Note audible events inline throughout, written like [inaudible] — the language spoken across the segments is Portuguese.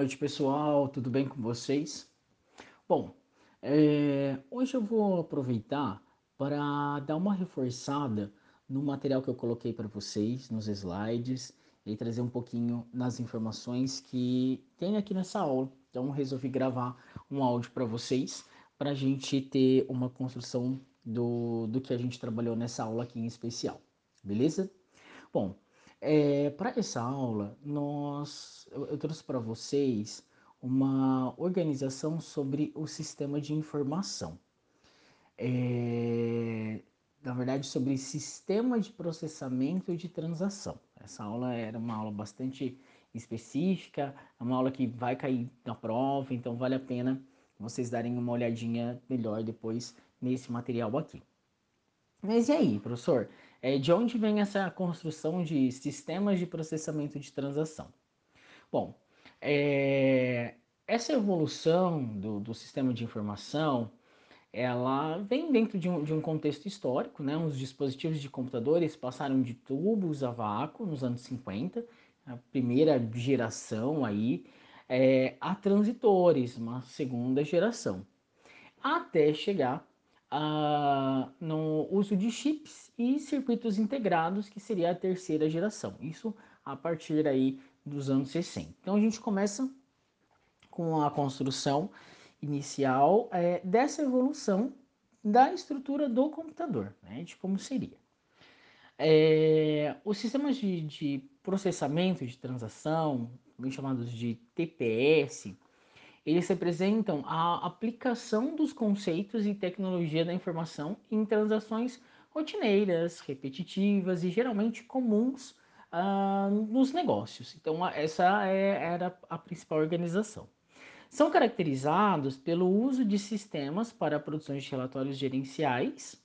noite, pessoal. Tudo bem com vocês? Bom, é, hoje eu vou aproveitar para dar uma reforçada no material que eu coloquei para vocês, nos slides, e trazer um pouquinho nas informações que tem aqui nessa aula. Então, resolvi gravar um áudio para vocês, para a gente ter uma construção do, do que a gente trabalhou nessa aula aqui em especial. Beleza? Bom, é, para essa aula, nós, eu, eu trouxe para vocês uma organização sobre o sistema de informação. É, na verdade, sobre sistema de processamento de transação. Essa aula era uma aula bastante específica, é uma aula que vai cair na prova, então vale a pena vocês darem uma olhadinha melhor depois nesse material aqui. Mas e aí, professor? É, de onde vem essa construção de sistemas de processamento de transação? Bom, é, essa evolução do, do, sistema de informação, ela vem dentro de um, de um contexto histórico, né? Os dispositivos de computadores passaram de tubos a vácuo nos anos 50, a primeira geração aí, é, a transitores, uma segunda geração, até chegar a, no uso de chips e circuitos integrados, que seria a terceira geração. Isso a partir aí dos anos 60. Então a gente começa com a construção inicial é, dessa evolução da estrutura do computador, né, de como seria. É, os sistemas de, de, processamento de transação, também chamados de TPS, eles representam a aplicação dos conceitos e tecnologia da informação em transações rotineiras, repetitivas e geralmente comuns uh, nos negócios. Então, essa é, era a principal organização. São caracterizados pelo uso de sistemas para produção de relatórios gerenciais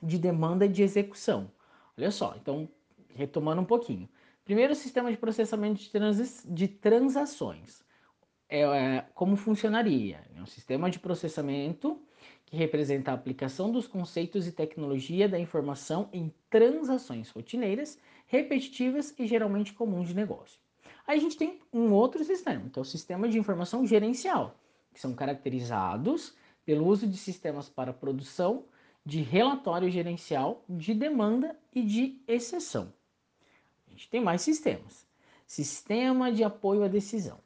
de demanda de execução. Olha só, então, retomando um pouquinho. Primeiro, o sistema de processamento de, de transações. É, é, como funcionaria? É um sistema de processamento que representa a aplicação dos conceitos e tecnologia da informação em transações rotineiras, repetitivas e geralmente comuns de negócio. Aí a gente tem um outro sistema, que é o sistema de informação gerencial, que são caracterizados pelo uso de sistemas para produção de relatório gerencial de demanda e de exceção. A gente tem mais sistemas. Sistema de apoio à decisão.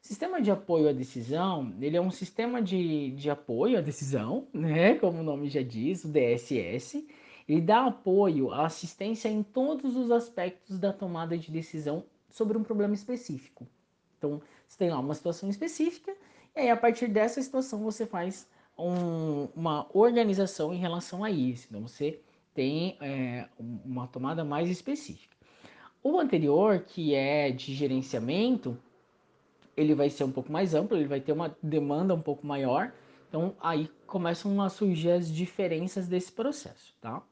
Sistema de apoio à decisão, ele é um sistema de, de apoio à decisão, [laughs] né? Como o nome já diz, o DSS. Ele dá apoio à assistência em todos os aspectos da tomada de decisão sobre um problema específico. Então, você tem lá uma situação específica, e aí a partir dessa situação você faz um, uma organização em relação a isso. Então, você tem é, uma tomada mais específica. O anterior, que é de gerenciamento, ele vai ser um pouco mais amplo, ele vai ter uma demanda um pouco maior. Então aí começam a surgir as diferenças desse processo, tá?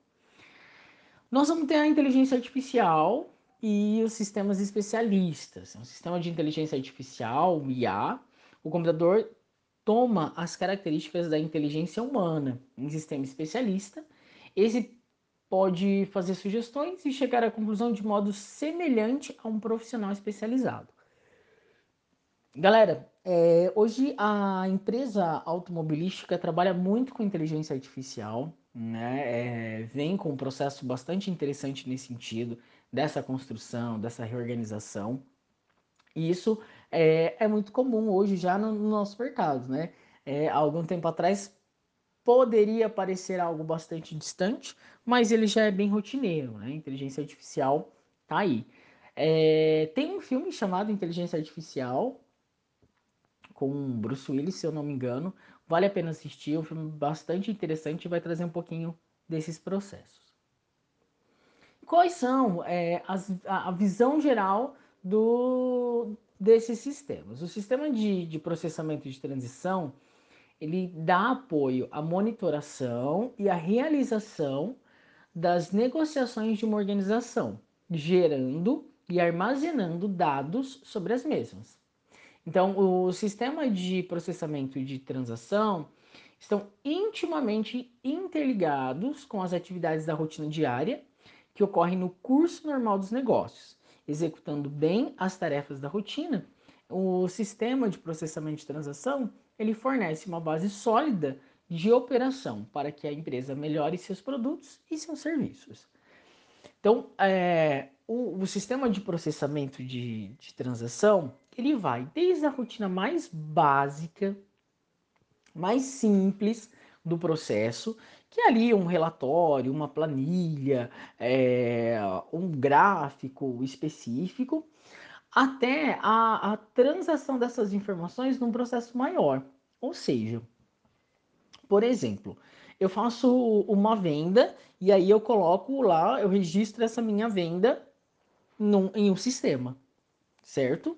Nós vamos ter a inteligência artificial e os sistemas especialistas. É um sistema de inteligência artificial, IA, o computador toma as características da inteligência humana em sistema especialista. Esse pode fazer sugestões e chegar à conclusão de modo semelhante a um profissional especializado. Galera, é, hoje a empresa automobilística trabalha muito com inteligência artificial, né? É, vem com um processo bastante interessante nesse sentido, dessa construção, dessa reorganização. E isso é, é muito comum hoje já no, no nosso mercado, né? É, há algum tempo atrás poderia parecer algo bastante distante, mas ele já é bem rotineiro, né? Inteligência artificial tá aí. É, tem um filme chamado Inteligência Artificial, com Bruce Willis, se eu não me engano. Vale a pena assistir, é um filme bastante interessante e vai trazer um pouquinho desses processos. Quais são é, as, a, a, visão geral do, desses sistemas? O sistema de, de processamento de transição ele dá apoio à monitoração e à realização das negociações de uma organização, gerando e armazenando dados sobre as mesmas. Então, o sistema de processamento de transação estão intimamente interligados com as atividades da rotina diária que ocorrem no curso normal dos negócios. Executando bem as tarefas da rotina, o sistema de processamento de transação ele fornece uma base sólida de operação para que a empresa melhore seus produtos e seus serviços. Então, é, o, o, sistema de processamento de, de transação ele vai desde a rotina mais básica, mais simples do processo, que é ali um relatório, uma planilha, é, um gráfico específico, até a, a transação dessas informações num processo maior. Ou seja, por exemplo, eu faço uma venda e aí eu coloco lá, eu registro essa minha venda num, em um sistema, certo?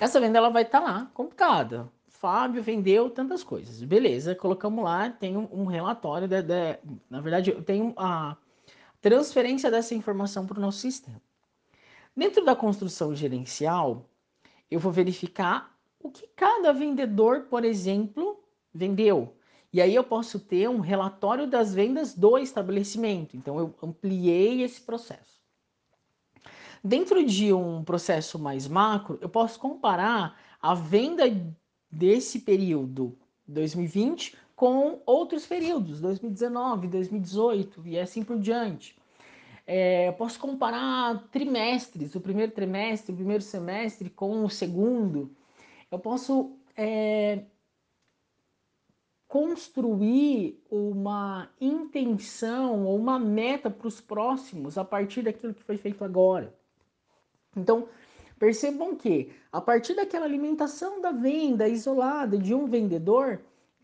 Essa venda ela vai estar tá lá, computada. Fábio vendeu tantas coisas. Beleza, colocamos lá, tem um, um relatório, de, de, na verdade, tenho a transferência dessa informação para o nosso sistema. Dentro da construção gerencial, eu vou verificar o que cada vendedor, por exemplo, vendeu. E aí eu posso ter um relatório das vendas do estabelecimento. Então eu ampliei esse processo. Dentro de um processo mais macro, eu posso comparar a venda desse período 2020 com outros períodos, 2019, 2018 e assim por diante. É, posso comparar trimestres, o primeiro trimestre, o primeiro semestre com o segundo. Eu posso é, construir uma intenção ou uma meta para os próximos a partir daquilo que foi feito agora. Então, percebam que a partir daquela alimentação da venda isolada de um vendedor,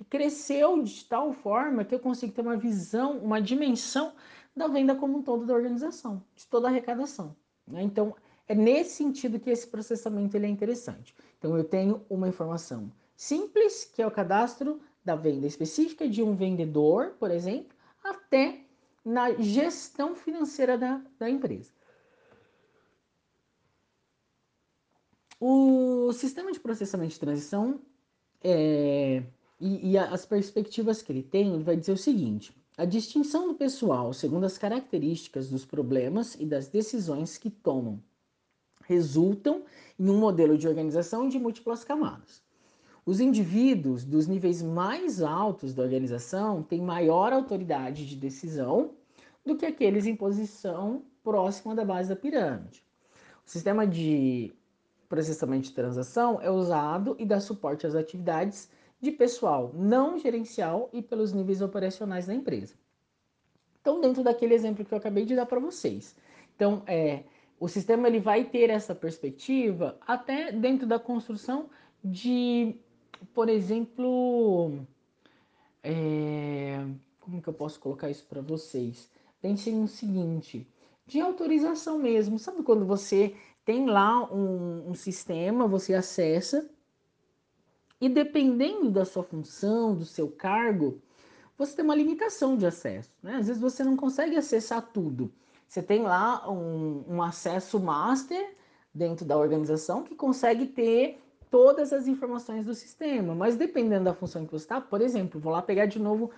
cresceu de tal forma que eu consigo ter uma visão, uma dimensão da venda como um todo da organização, de toda a arrecadação. Né? Então, é nesse sentido que esse processamento ele é interessante. Então, eu tenho uma informação simples, que é o cadastro da venda específica de um vendedor, por exemplo, até na gestão financeira da, da empresa. O sistema de processamento de transição é, e, e, as perspectivas que ele tem, ele vai dizer o seguinte: a distinção do pessoal segundo as características dos problemas e das decisões que tomam resultam em um modelo de organização de múltiplas camadas. Os indivíduos dos níveis mais altos da organização têm maior autoridade de decisão do que aqueles em posição próxima da base da pirâmide. O sistema de processamento de transação é usado e dá suporte às atividades de pessoal não gerencial e pelos níveis operacionais da empresa. Então, dentro daquele exemplo que eu acabei de dar para vocês. Então, é, o sistema ele vai ter essa perspectiva até dentro da construção de, por exemplo, é, como que eu posso colocar isso para vocês? Pensem no seguinte, de autorização mesmo. Sabe quando você tem lá um, um sistema, você acessa e dependendo da sua função, do seu cargo, você tem uma limitação de acesso. Né? Às vezes você não consegue acessar tudo. Você tem lá um, um acesso master dentro da organização que consegue ter todas as informações do sistema, mas dependendo da função que você está, por exemplo, vou lá pegar de novo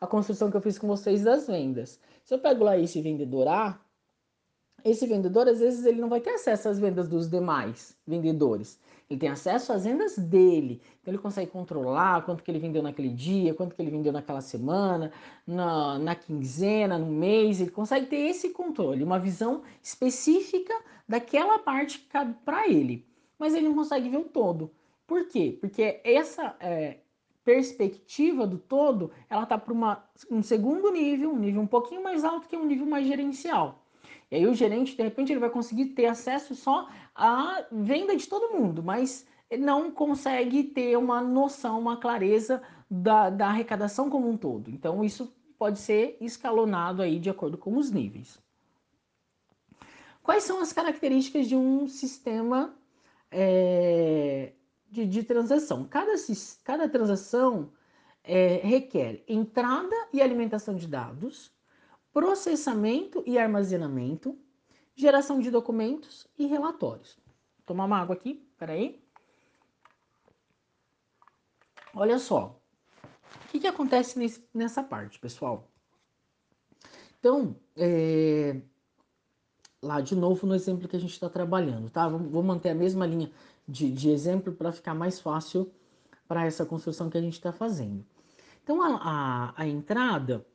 a construção que eu fiz com vocês das vendas. Se eu pego lá esse vendedor A, esse vendedor às vezes ele não vai ter acesso às vendas dos demais vendedores. Ele tem acesso às vendas dele. Então ele consegue controlar quanto que ele vendeu naquele dia, quanto que ele vendeu naquela semana, na, na quinzena, no mês. Ele consegue ter esse controle, uma visão específica daquela parte que cabe para ele. Mas ele não consegue ver o todo. Por quê? Porque essa é, perspectiva do todo, ela está para um segundo nível, um nível um pouquinho mais alto que um nível mais gerencial. E aí o gerente, de repente, ele vai conseguir ter acesso só à venda de todo mundo, mas não consegue ter uma noção, uma clareza da, da arrecadação como um todo. Então, isso pode ser escalonado aí de acordo com os níveis. Quais são as características de um sistema é, de, de, transação? Cada, cada transação é, requer entrada e alimentação de dados, processamento e armazenamento, geração de documentos e relatórios. Vou tomar uma água aqui, peraí. Olha só, o que, que acontece nesse, nessa parte, pessoal? Então, é, lá de novo no exemplo que a gente está trabalhando, tá? Vou manter a mesma linha de, de exemplo para ficar mais fácil para essa construção que a gente está fazendo. Então, a, a, a, entrada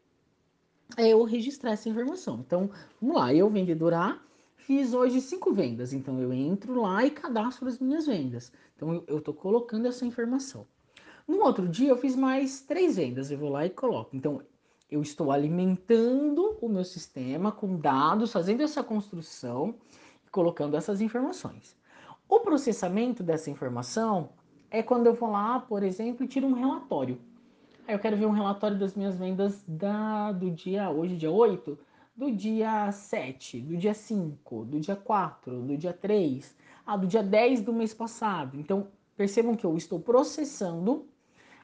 é eu registrar essa informação. Então, vamos lá, eu, vendedor A, fiz hoje cinco vendas. Então, eu entro lá e cadastro as minhas vendas. Então, eu estou colocando essa informação. No outro dia, eu fiz mais três vendas. Eu vou lá e coloco. Então, eu estou alimentando o meu sistema com dados, fazendo essa construção e colocando essas informações. O processamento dessa informação é quando eu vou lá, por exemplo, e tiro um relatório. Aí eu quero ver um relatório das minhas vendas da, do dia, hoje dia 8, do dia 7, do dia 5, do dia 4, do dia 3, ah, do dia 10 do mês passado. Então, percebam que eu estou processando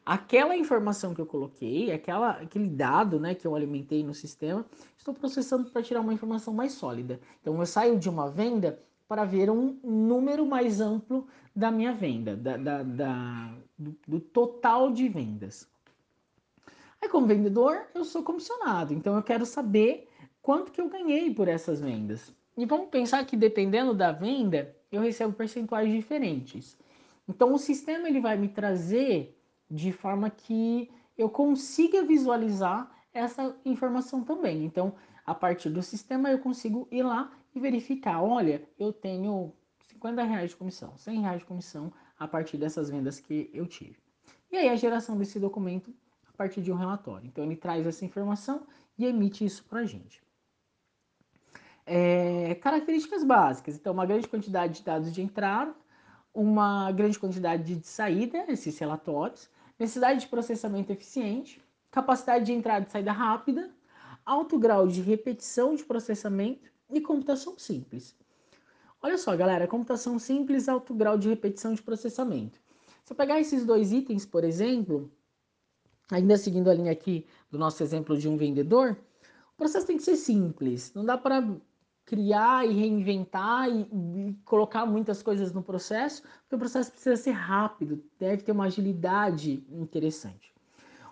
aquela informação que eu coloquei, aquela, aquele dado né, que eu alimentei no sistema, estou processando para tirar uma informação mais sólida. Então, eu saio de uma venda para ver um número mais amplo da minha venda, da, da, da do, do, total de vendas. Aí, como vendedor, eu sou comissionado, então eu quero saber quanto que eu ganhei por essas vendas. E vamos pensar que dependendo da venda, eu recebo percentuais diferentes. Então, o sistema ele vai me trazer de forma que eu consiga visualizar essa informação também. Então, a partir do sistema, eu consigo ir lá e verificar, olha, eu tenho 50 reais de comissão, 100 reais de comissão a partir dessas vendas que eu tive. E aí a geração desse documento partir de um relatório. Então ele traz essa informação e emite isso para a gente. É, características básicas. Então, uma grande quantidade de dados de entrada, uma grande quantidade de saída, esses relatórios, necessidade de processamento eficiente, capacidade de entrada e saída rápida, alto grau de repetição de processamento e computação simples. Olha só, galera, computação simples, alto grau de repetição de processamento. Se eu pegar esses dois itens, por exemplo, ainda seguindo a linha aqui do nosso exemplo de um vendedor, o processo tem que ser simples. Não dá para criar e reinventar e, e, colocar muitas coisas no processo, porque o processo precisa ser rápido, deve ter uma agilidade interessante.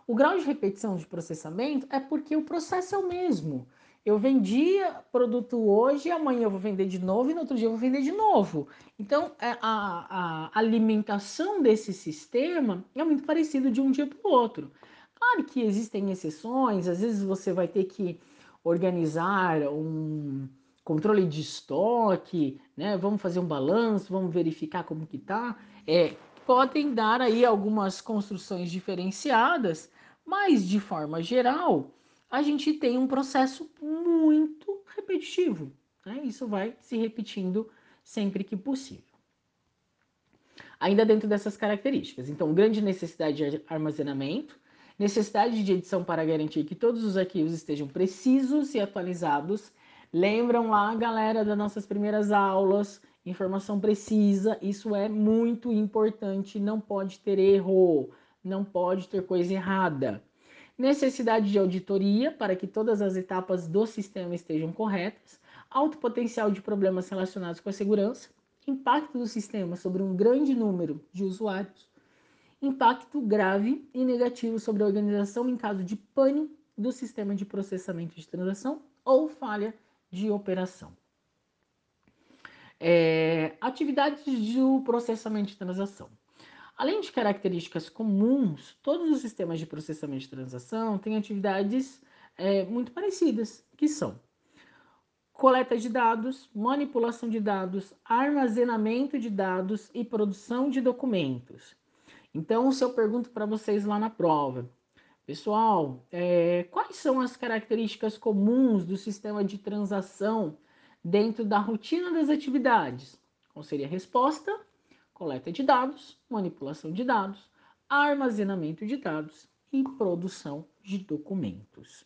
O grau de repetição de processamento é porque o processo é o mesmo. Eu vendia produto hoje, amanhã eu vou vender de novo e no outro dia eu vou vender de novo. Então, é, a, a alimentação desse sistema é muito parecido de um dia para o outro. Claro que existem exceções, às vezes você vai ter que organizar um controle de estoque, né? Vamos fazer um balanço, vamos verificar como que tá. É, podem dar aí algumas construções diferenciadas, mas de forma geral, a gente tem um processo muito repetitivo. Né? Isso vai se repetindo sempre que possível. Ainda dentro dessas características. Então, grande necessidade de armazenamento, necessidade de edição para garantir que todos os arquivos estejam precisos e atualizados. Lembram lá, galera, das nossas primeiras aulas, informação precisa, isso é muito importante, não pode ter erro, não pode ter coisa errada necessidade de auditoria para que todas as etapas do sistema estejam corretas, alto potencial de problemas relacionados com a segurança, impacto do sistema sobre um grande número de usuários, impacto grave e negativo sobre a organização em caso de pane do sistema de processamento de transação ou falha de operação. É, atividades do processamento de transação. Além de características comuns, todos os sistemas de processamento de transação têm atividades é, muito parecidas, que são coleta de dados, manipulação de dados, armazenamento de dados e produção de documentos. Então, se eu pergunto para vocês lá na prova, pessoal, é, quais são as características comuns do sistema de transação dentro da rotina das atividades? Qual seria a resposta? Coleta de dados, manipulação de dados, armazenamento de dados e produção de documentos.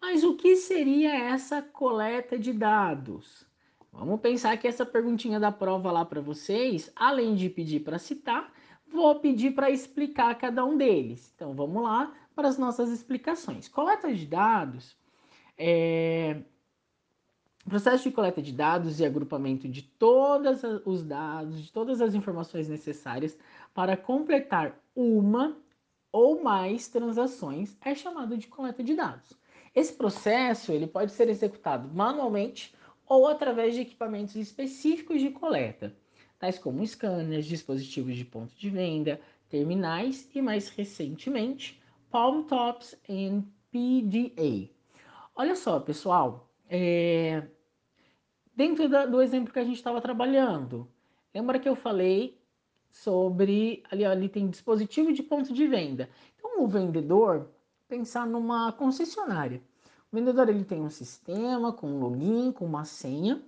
Mas o que seria essa coleta de dados? Vamos pensar que essa perguntinha da prova lá para vocês, além de pedir para citar, vou pedir para explicar cada um deles. Então vamos lá para as nossas explicações. Coleta de dados é, o processo de coleta de dados e agrupamento de todos os dados, de todas as informações necessárias para completar uma ou mais transações é chamado de coleta de dados. Esse processo ele pode ser executado manualmente ou através de equipamentos específicos de coleta, tais como scanners, dispositivos de ponto de venda, terminais e, mais recentemente, palm tops e PDA. Olha só, pessoal, é... dentro da, do exemplo que a gente estava trabalhando, lembra que eu falei sobre ali, ali tem dispositivo de ponto de venda. Então, o vendedor pensar numa concessionária. O vendedor ele tem um sistema com um login, com uma senha,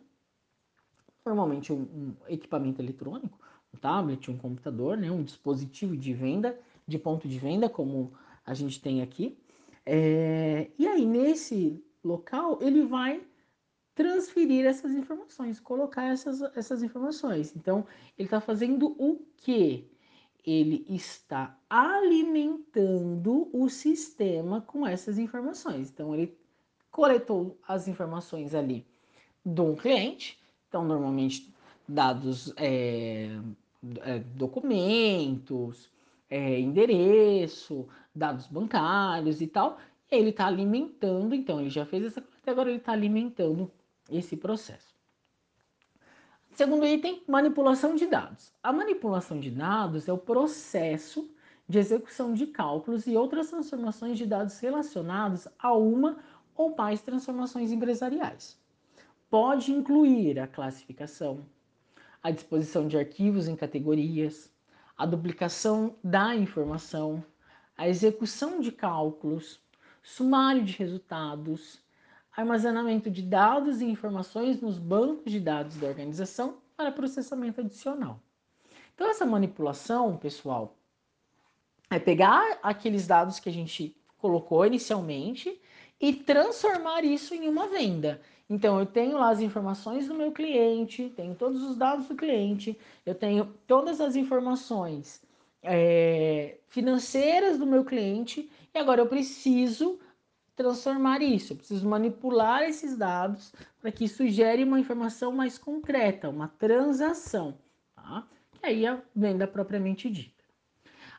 normalmente um, um equipamento eletrônico, um tablet, um computador, né, um dispositivo de venda, de ponto de venda, como a gente tem aqui. É, e aí, nesse local, ele vai transferir essas informações, colocar essas, essas informações. Então, ele está fazendo o quê? Ele está alimentando o sistema com essas informações. Então, ele coletou as informações ali um cliente, então, normalmente, dados, é, é, documentos, é, endereço, dados bancários e tal. Ele está alimentando, então, ele já fez essa coleta, agora ele está alimentando esse processo. Segundo item, manipulação de dados. A manipulação de dados é o processo de execução de cálculos e outras transformações de dados relacionados a uma ou mais transformações empresariais. Pode incluir a classificação, a disposição de arquivos em categorias, a duplicação da informação, a execução de cálculos, sumário de resultados, armazenamento de dados e informações nos bancos de dados da organização para processamento adicional. Então, essa manipulação, pessoal, é pegar aqueles dados que a gente colocou inicialmente e transformar isso em uma venda. Então, eu tenho lá as informações do meu cliente, tenho todos os dados do cliente, eu tenho todas as informações é, financeiras do meu cliente e agora eu preciso transformar isso, eu preciso manipular esses dados para que isso gere uma informação mais concreta, uma transação, tá? que aí é a venda propriamente dita.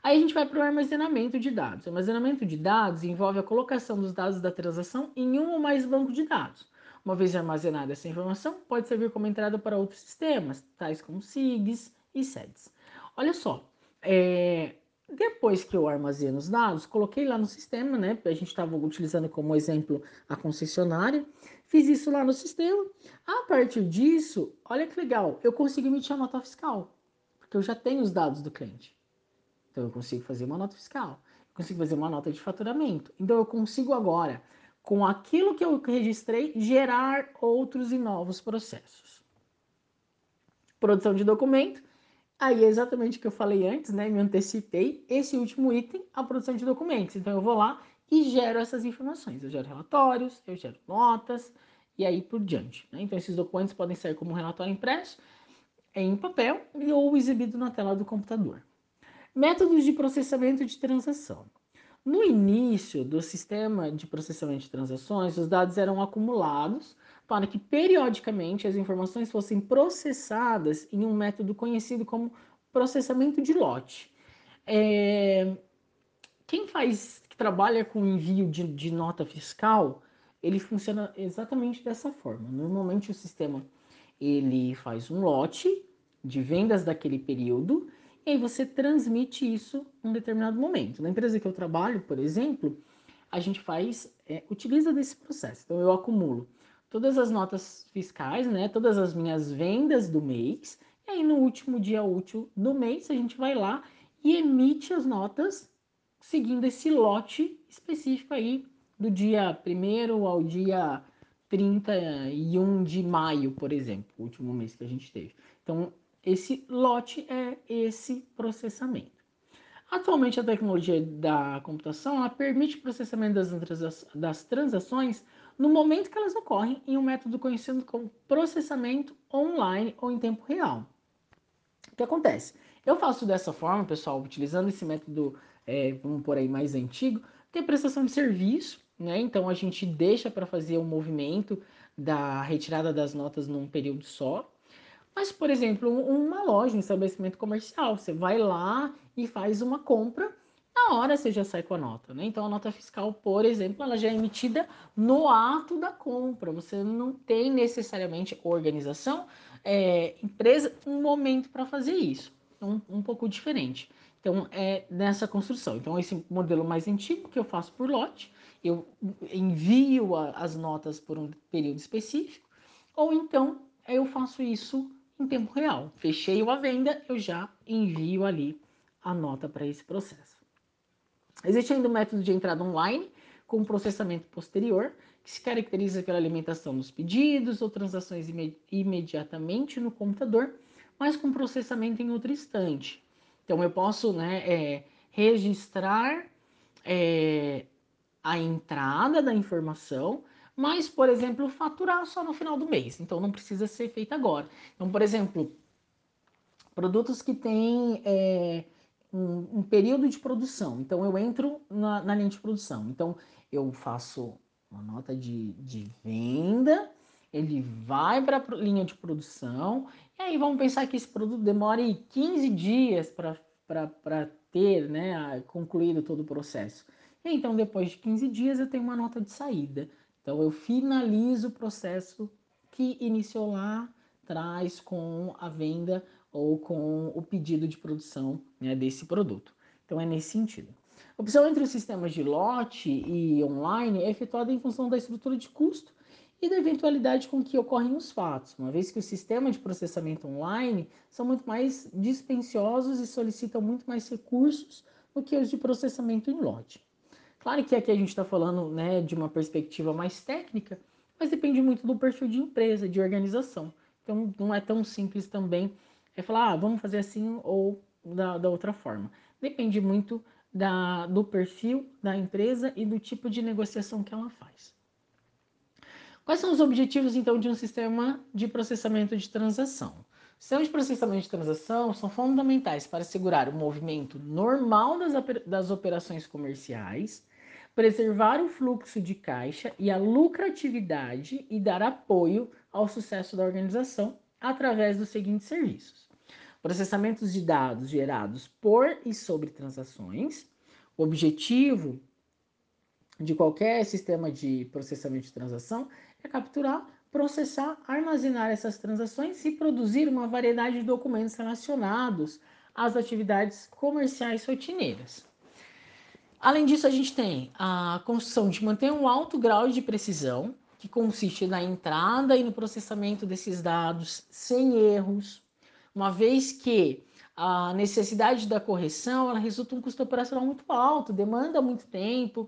Aí a gente vai para o armazenamento de dados. O armazenamento de dados envolve a colocação dos dados da transação em um ou mais bancos de dados. Uma vez armazenada essa informação, pode servir como entrada para outros sistemas, tais como SIGs e SEDs. Olha só, é, depois que eu armazeno os dados, coloquei lá no sistema, né? A gente estava utilizando como exemplo a concessionária. Fiz isso lá no sistema. A partir disso, olha que legal, eu consigo emitir a nota fiscal, porque eu já tenho os dados do cliente. Então eu consigo fazer uma nota fiscal, eu consigo fazer uma nota de faturamento. Então eu consigo agora, com aquilo que eu registrei, gerar outros e novos processos. Produção de documento Aí é exatamente o que eu falei antes, né? Me antecipei. Esse último item, a produção de documentos. Então eu vou lá e gero essas informações. Eu gero relatórios, eu gero notas e aí por diante. Né? Então esses documentos podem sair como relatório impresso em papel ou exibido na tela do computador. Métodos de processamento de transação. No início do sistema de processamento de transações, os dados eram acumulados para que periodicamente as informações fossem processadas em um método conhecido como processamento de lote. É... Quem faz, que trabalha com envio de, de nota fiscal, ele funciona exatamente dessa forma. Normalmente o sistema ele faz um lote de vendas daquele período e aí você transmite isso em um determinado momento. Na empresa que eu trabalho, por exemplo, a gente faz, é, utiliza desse processo. Então eu acumulo todas as notas fiscais, né, todas as minhas vendas do mês, e aí no último dia útil do mês a gente vai lá e emite as notas seguindo esse lote específico aí do dia 1 ao dia 31 de maio, por exemplo, o último mês que a gente teve. Então, esse lote é esse processamento. Atualmente, a tecnologia da computação permite o processamento das, das transações no momento que elas ocorrem em um método conhecido como processamento online ou em tempo real. O que acontece? Eu faço dessa forma, pessoal, utilizando esse método, é, vamos por aí, mais antigo, tem prestação de serviço, né? Então a gente deixa para fazer o movimento da retirada das notas num período só. Mas, por exemplo, uma loja, um estabelecimento comercial, você vai lá e faz uma compra na hora você já sai com a nota, né? Então a nota fiscal, por exemplo, ela já é emitida no ato da compra. Você não tem necessariamente organização, é, empresa, um momento para fazer isso. Um, um pouco diferente. Então é nessa construção. Então esse modelo mais antigo que eu faço por lote, eu envio a, as notas por um período específico, ou então eu faço isso em tempo real. Fechei uma venda, eu já envio ali a nota para esse processo. Existe ainda o método de entrada online com processamento posterior, que se caracteriza pela alimentação dos pedidos ou transações imed imediatamente no computador, mas com processamento em outro instante. Então eu posso né, é, registrar é, a entrada da informação, mas, por exemplo, faturar só no final do mês. Então não precisa ser feito agora. Então, por exemplo, produtos que têm é, um, um, período de produção. Então eu entro na, na, linha de produção. Então eu faço uma nota de, de venda, ele vai para a linha de produção, e aí vamos pensar que esse produto demore 15 dias para ter, né, concluído todo o processo. E então, depois de 15 dias, eu tenho uma nota de saída. Então, eu finalizo o processo que iniciou lá atrás com a venda ou com o pedido de produção né, desse produto. Então, é nesse sentido. A opção entre os sistemas de lote e online é efetuada em função da estrutura de custo e da eventualidade com que ocorrem os fatos, uma vez que os sistemas de processamento online são muito mais dispendiosos e solicitam muito mais recursos do que os de processamento em lote. Claro que aqui a gente está falando né, de uma perspectiva mais técnica, mas depende muito do perfil de empresa, de organização. Então não é tão simples também é falar, ah, vamos fazer assim ou da, da outra forma. Depende muito da, do perfil da empresa e do tipo de negociação que ela faz. Quais são os objetivos, então, de um sistema de processamento de transação? Sistemas de processamento de transação são fundamentais para assegurar o movimento normal das, das operações comerciais, preservar o fluxo de caixa e a lucratividade e dar apoio ao sucesso da organização através dos seguintes serviços: processamentos de dados gerados por e sobre transações. O objetivo de qualquer sistema de processamento de transação é capturar, processar, armazenar essas transações e produzir uma variedade de documentos relacionados às atividades comerciais rotineiras. Além disso, a gente tem a construção de manter um alto grau de precisão, que consiste na entrada e no processamento desses dados sem erros, uma vez que a necessidade da correção ela resulta um custo operacional muito alto, demanda muito tempo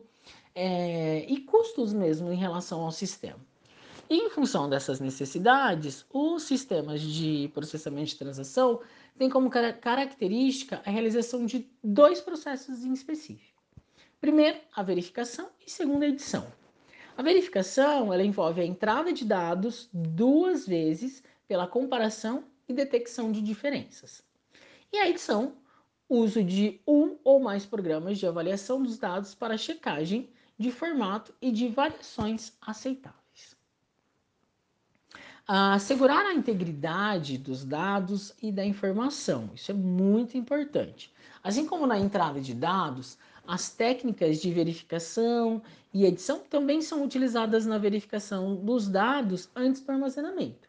é, e custos mesmo em relação ao sistema. Em função dessas necessidades, os sistemas de processamento de transação têm como característica a realização de dois processos em específico. Primeiro, a verificação e segundo, a edição. A verificação ela envolve a entrada de dados duas vezes pela comparação e detecção de diferenças. E a edição, uso de um ou mais programas de avaliação dos dados para checagem de formato e de variações aceitáveis. Assegurar a integridade dos dados e da informação, isso é muito importante. Assim como na entrada de dados, as técnicas de verificação e edição também são utilizadas na verificação dos dados antes do armazenamento.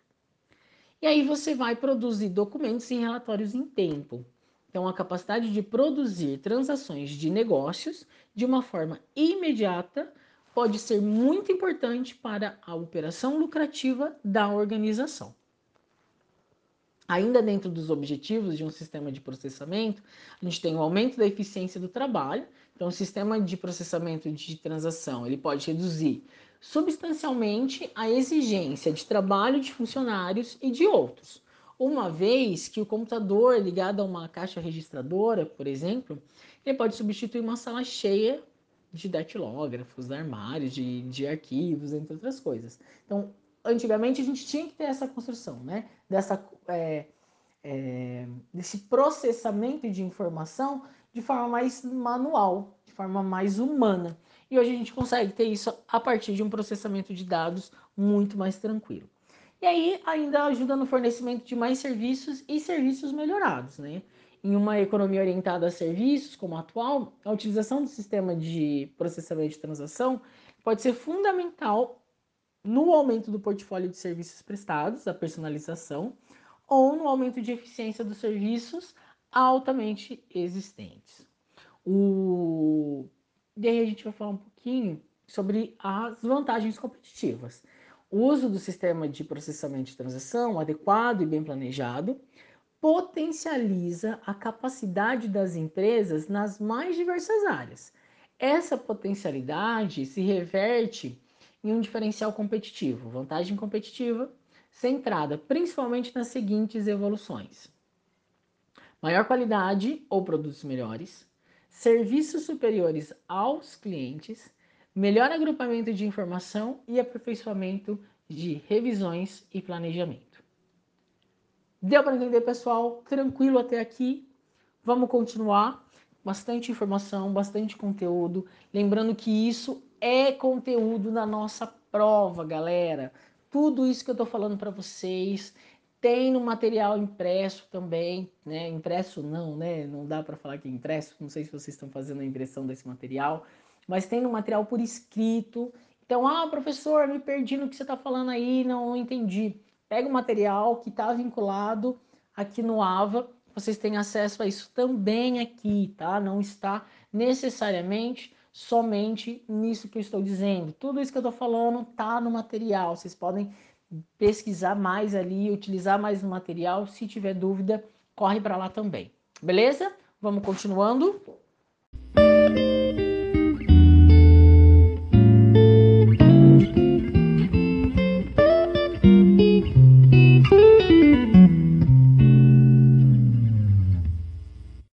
E aí você vai produzir documentos e relatórios em tempo. Então, a capacidade de produzir transações de negócios de uma forma imediata pode ser muito importante para a operação lucrativa da organização. Ainda dentro dos objetivos de um sistema de processamento, a gente tem o aumento da eficiência do trabalho, então, o sistema de processamento de transação ele pode reduzir substancialmente a exigência de trabalho de funcionários e de outros, uma vez que o computador ligado a uma caixa registradora, por exemplo, ele pode substituir uma sala cheia de datilógrafos, armários, de, de arquivos, entre outras coisas. Então, antigamente a gente tinha que ter essa construção, né? Dessa, é, é, desse processamento de informação de forma mais manual, de forma mais humana. E hoje a gente consegue ter isso a partir de um processamento de dados muito mais tranquilo. E aí ainda ajuda no fornecimento de mais serviços e serviços melhorados, né? em uma economia orientada a serviços como a atual, a utilização do sistema de processamento de transação pode ser fundamental no aumento do portfólio de serviços prestados, a personalização, ou no aumento de eficiência dos serviços altamente existentes. O... E aí a gente vai falar um pouquinho sobre as vantagens competitivas. O uso do sistema de processamento de transação adequado e bem planejado potencializa a capacidade das empresas nas mais diversas áreas. Essa potencialidade se reverte em um diferencial competitivo, vantagem competitiva, centrada principalmente nas seguintes evoluções: maior qualidade ou produtos melhores, serviços superiores aos clientes, melhor agrupamento de informação e aperfeiçoamento de revisões e planejamento. Deu para entender, pessoal? Tranquilo até aqui? Vamos continuar. Bastante informação, bastante conteúdo. Lembrando que isso é conteúdo na nossa prova, galera. Tudo isso que eu estou falando para vocês tem no material impresso também, né? Impresso não, né? Não dá para falar que é impresso. Não sei se vocês estão fazendo a impressão desse material, mas tem no material por escrito. Então, ah, professor, me perdi no que você está falando aí, não entendi pega o material que está vinculado aqui no AVA, vocês têm acesso a isso também aqui, tá? Não está necessariamente somente nisso que eu estou dizendo. Tudo isso que eu estou falando tá no material. Vocês podem pesquisar mais ali, utilizar mais no material. Se tiver dúvida, corre para lá também. Beleza? Vamos continuando.